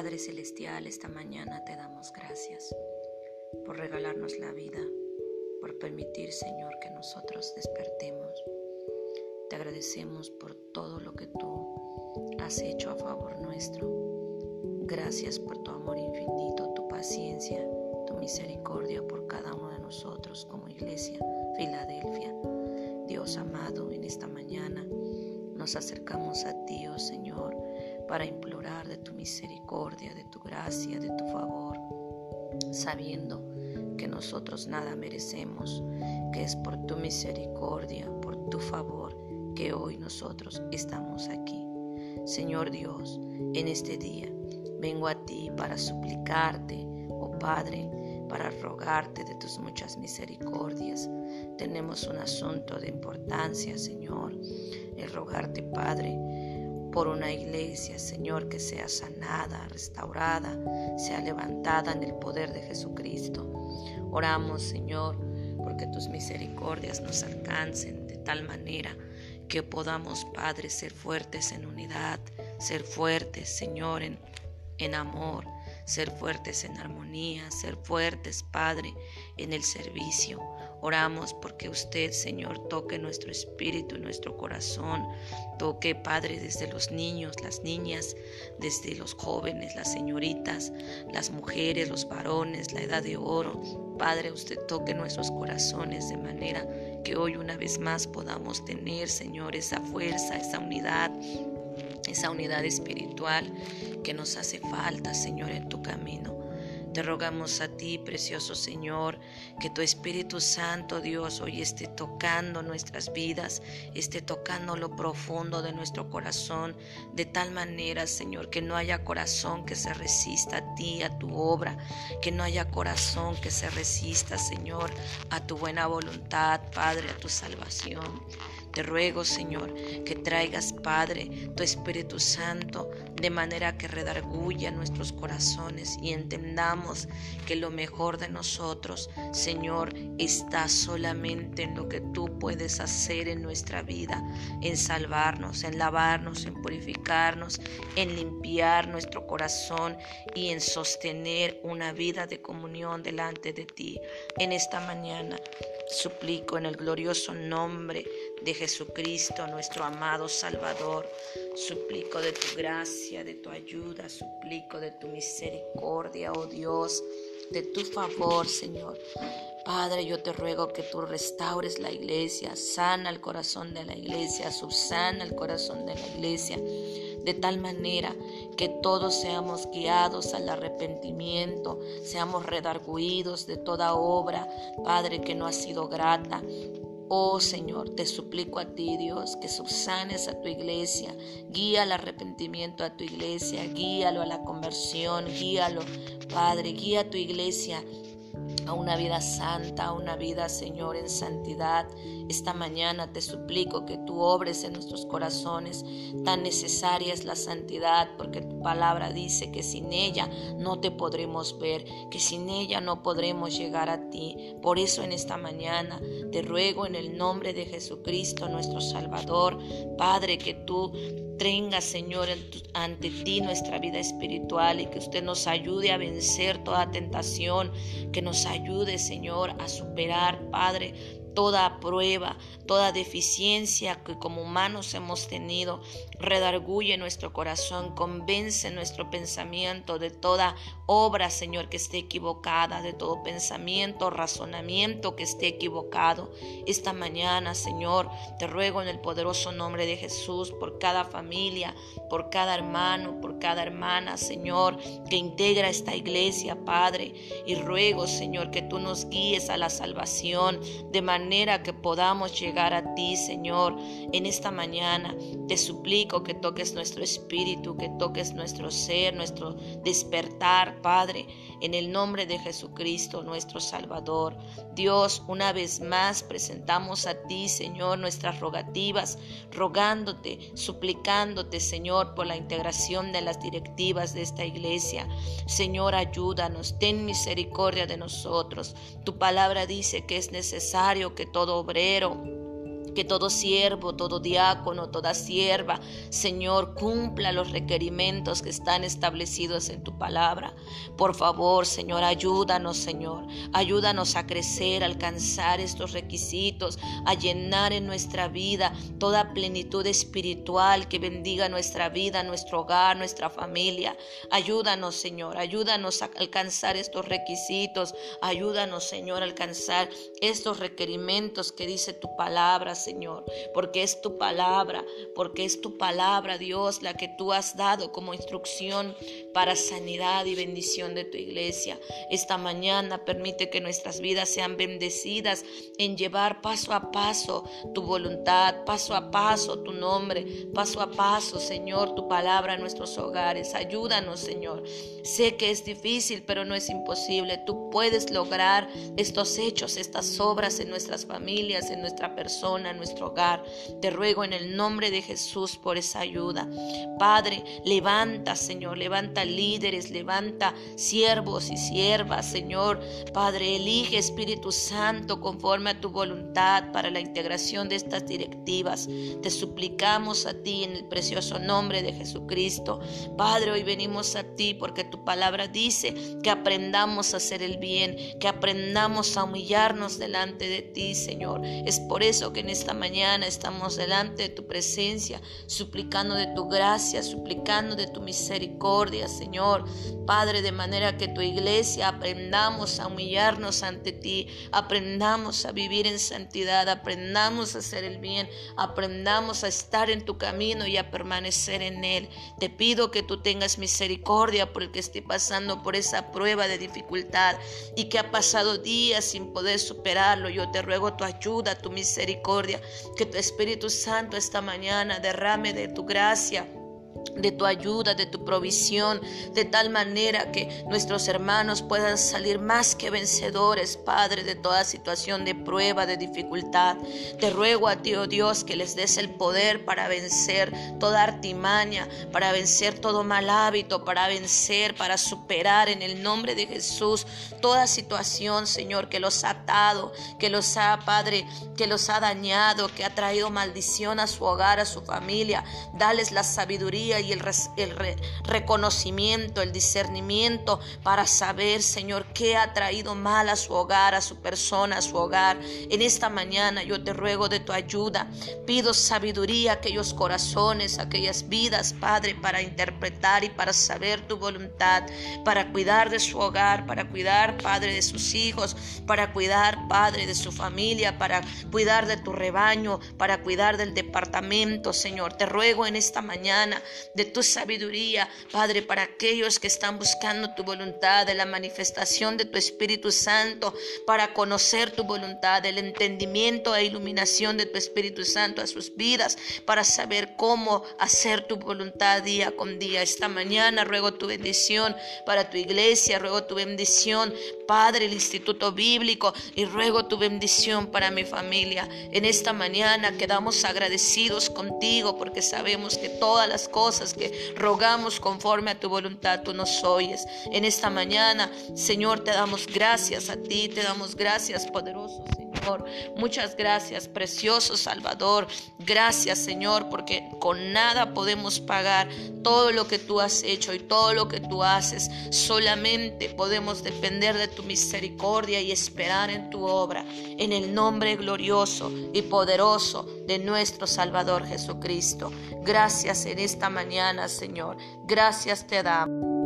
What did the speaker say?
Padre Celestial, esta mañana te damos gracias por regalarnos la vida, por permitir, Señor, que nosotros despertemos. Te agradecemos por todo lo que tú has hecho a favor nuestro. Gracias por tu amor infinito, tu paciencia, tu misericordia por cada uno de nosotros como iglesia, Filadelfia. Dios amado, en esta mañana nos acercamos a ti, oh Señor, para implorar de tu misericordia, de tu gracia, de tu favor, sabiendo que nosotros nada merecemos, que es por tu misericordia, por tu favor, que hoy nosotros estamos aquí. Señor Dios, en este día vengo a ti para suplicarte, oh Padre, para rogarte de tus muchas misericordias. Tenemos un asunto de importancia, Señor, el rogarte, Padre, por una iglesia, Señor, que sea sanada, restaurada, sea levantada en el poder de Jesucristo. Oramos, Señor, porque tus misericordias nos alcancen de tal manera que podamos, Padre, ser fuertes en unidad, ser fuertes, Señor, en, en amor, ser fuertes en armonía, ser fuertes, Padre, en el servicio. Oramos porque usted, Señor, toque nuestro espíritu nuestro corazón. Toque, Padre, desde los niños, las niñas, desde los jóvenes, las señoritas, las mujeres, los varones, la edad de oro. Padre, usted toque nuestros corazones de manera que hoy una vez más podamos tener, Señor, esa fuerza, esa unidad, esa unidad espiritual que nos hace falta, Señor, en tu camino. Te rogamos a ti, precioso Señor, que tu Espíritu Santo, Dios, hoy esté tocando nuestras vidas, esté tocando lo profundo de nuestro corazón, de tal manera, Señor, que no haya corazón que se resista a ti, a tu obra, que no haya corazón que se resista, Señor, a tu buena voluntad, Padre, a tu salvación. Te ruego, Señor, que traigas, Padre, tu Espíritu Santo, de manera que redarguya nuestros corazones y entendamos que lo mejor de nosotros, Señor, está solamente en lo que tú puedes hacer en nuestra vida, en salvarnos, en lavarnos, en purificarnos, en limpiar nuestro corazón y en sostener una vida de comunión delante de ti. En esta mañana suplico en el glorioso nombre de Jesucristo, nuestro amado Salvador. Suplico de tu gracia, de tu ayuda, suplico de tu misericordia, oh Dios, de tu favor, Señor. Padre, yo te ruego que tú restaures la iglesia, sana el corazón de la iglesia, subsana el corazón de la iglesia, de tal manera que todos seamos guiados al arrepentimiento, seamos redarguidos de toda obra, Padre, que no ha sido grata, Oh Señor, te suplico a ti, Dios, que subsanes a tu iglesia, guía al arrepentimiento a tu iglesia, guíalo a la conversión, guíalo, Padre, guía a tu iglesia a una vida santa, a una vida, Señor, en santidad. Esta mañana te suplico que tú obres en nuestros corazones. Tan necesaria es la santidad, porque tu palabra dice que sin ella no te podremos ver, que sin ella no podremos llegar a ti. Por eso en esta mañana te ruego en el nombre de Jesucristo, nuestro Salvador, Padre, que tú Tenga, Señor, ante ti nuestra vida espiritual y que usted nos ayude a vencer toda tentación, que nos ayude, Señor, a superar, Padre, toda prueba, toda deficiencia que como humanos hemos tenido, redarguye nuestro corazón, convence nuestro pensamiento de toda obra, Señor, que esté equivocada, de todo pensamiento, razonamiento que esté equivocado. Esta mañana, Señor, te ruego en el poderoso nombre de Jesús por cada familia, por cada hermano, por cada hermana, Señor, que integra esta iglesia, Padre, y ruego, Señor, que tú nos guíes a la salvación de manera manera que podamos llegar a ti, Señor, en esta mañana. Te suplico que toques nuestro espíritu, que toques nuestro ser, nuestro despertar, Padre, en el nombre de Jesucristo, nuestro Salvador. Dios, una vez más presentamos a ti, Señor, nuestras rogativas, rogándote, suplicándote, Señor, por la integración de las directivas de esta iglesia. Señor, ayúdanos, ten misericordia de nosotros. Tu palabra dice que es necesario que todo obrero que todo siervo, todo diácono, toda sierva, Señor, cumpla los requerimientos que están establecidos en tu palabra. Por favor, Señor, ayúdanos, Señor. Ayúdanos a crecer, a alcanzar estos requisitos, a llenar en nuestra vida toda plenitud espiritual que bendiga nuestra vida, nuestro hogar, nuestra familia. Ayúdanos, Señor. Ayúdanos a alcanzar estos requisitos. Ayúdanos, Señor, a alcanzar estos requerimientos que dice tu palabra, Señor, porque es tu palabra, porque es tu palabra, Dios, la que tú has dado como instrucción para sanidad y bendición de tu iglesia. Esta mañana permite que nuestras vidas sean bendecidas en llevar paso a paso tu voluntad, paso a paso tu nombre, paso a paso, Señor, tu palabra en nuestros hogares. Ayúdanos, Señor. Sé que es difícil, pero no es imposible. Tú puedes lograr estos hechos, estas obras en nuestras familias, en nuestra persona nuestro hogar. Te ruego en el nombre de Jesús por esa ayuda. Padre, levanta, Señor, levanta líderes, levanta siervos y siervas, Señor. Padre, elige Espíritu Santo conforme a tu voluntad para la integración de estas directivas. Te suplicamos a ti en el precioso nombre de Jesucristo. Padre, hoy venimos a ti porque tu palabra dice que aprendamos a hacer el bien, que aprendamos a humillarnos delante de ti, Señor. Es por eso que en esta mañana estamos delante de tu presencia, suplicando de tu gracia, suplicando de tu misericordia, Señor. Padre, de manera que tu iglesia aprendamos a humillarnos ante ti, aprendamos a vivir en santidad, aprendamos a hacer el bien, aprendamos a estar en tu camino y a permanecer en él. Te pido que tú tengas misericordia por el que esté pasando por esa prueba de dificultad y que ha pasado días sin poder superarlo. Yo te ruego tu ayuda, tu misericordia que tu Espíritu Santo esta mañana derrame de tu gracia de tu ayuda, de tu provisión, de tal manera que nuestros hermanos puedan salir más que vencedores, Padre, de toda situación de prueba, de dificultad. Te ruego a ti, oh Dios, que les des el poder para vencer toda artimaña, para vencer todo mal hábito, para vencer, para superar en el nombre de Jesús toda situación, Señor, que los ha atado, que los ha, Padre, que los ha dañado, que ha traído maldición a su hogar, a su familia. Dales la sabiduría y el, reconocimiento, el discernimiento para saber, Señor, qué ha traído mal a su hogar, a su persona, a su hogar. En esta mañana yo te ruego de tu ayuda. Pido sabiduría a aquellos corazones, a aquellas vidas, Padre, para interpretar y para saber tu voluntad, para cuidar de su hogar, para cuidar, Padre, de sus hijos, para cuidar, Padre, de su familia, para cuidar de tu rebaño, para cuidar del departamento, Señor. Te ruego en esta mañana de tu sabiduría, Padre, para aquellos que están buscando tu voluntad, de la manifestación de tu Espíritu Santo, para conocer tu voluntad, el entendimiento e iluminación de tu Espíritu Santo a sus vidas, para saber cómo hacer tu voluntad día con día. Esta mañana ruego tu bendición para tu iglesia, ruego tu bendición, Padre, el Instituto Bíblico, y ruego tu bendición para mi familia. En esta mañana quedamos agradecidos contigo porque sabemos que todas las cosas que rogamos conforme a tu voluntad, tú nos oyes. En esta mañana, Señor, te damos gracias a ti, te damos gracias, poderoso Muchas gracias, precioso Salvador. Gracias, Señor, porque con nada podemos pagar todo lo que tú has hecho y todo lo que tú haces. Solamente podemos depender de tu misericordia y esperar en tu obra. En el nombre glorioso y poderoso de nuestro Salvador Jesucristo. Gracias en esta mañana, Señor. Gracias te damos.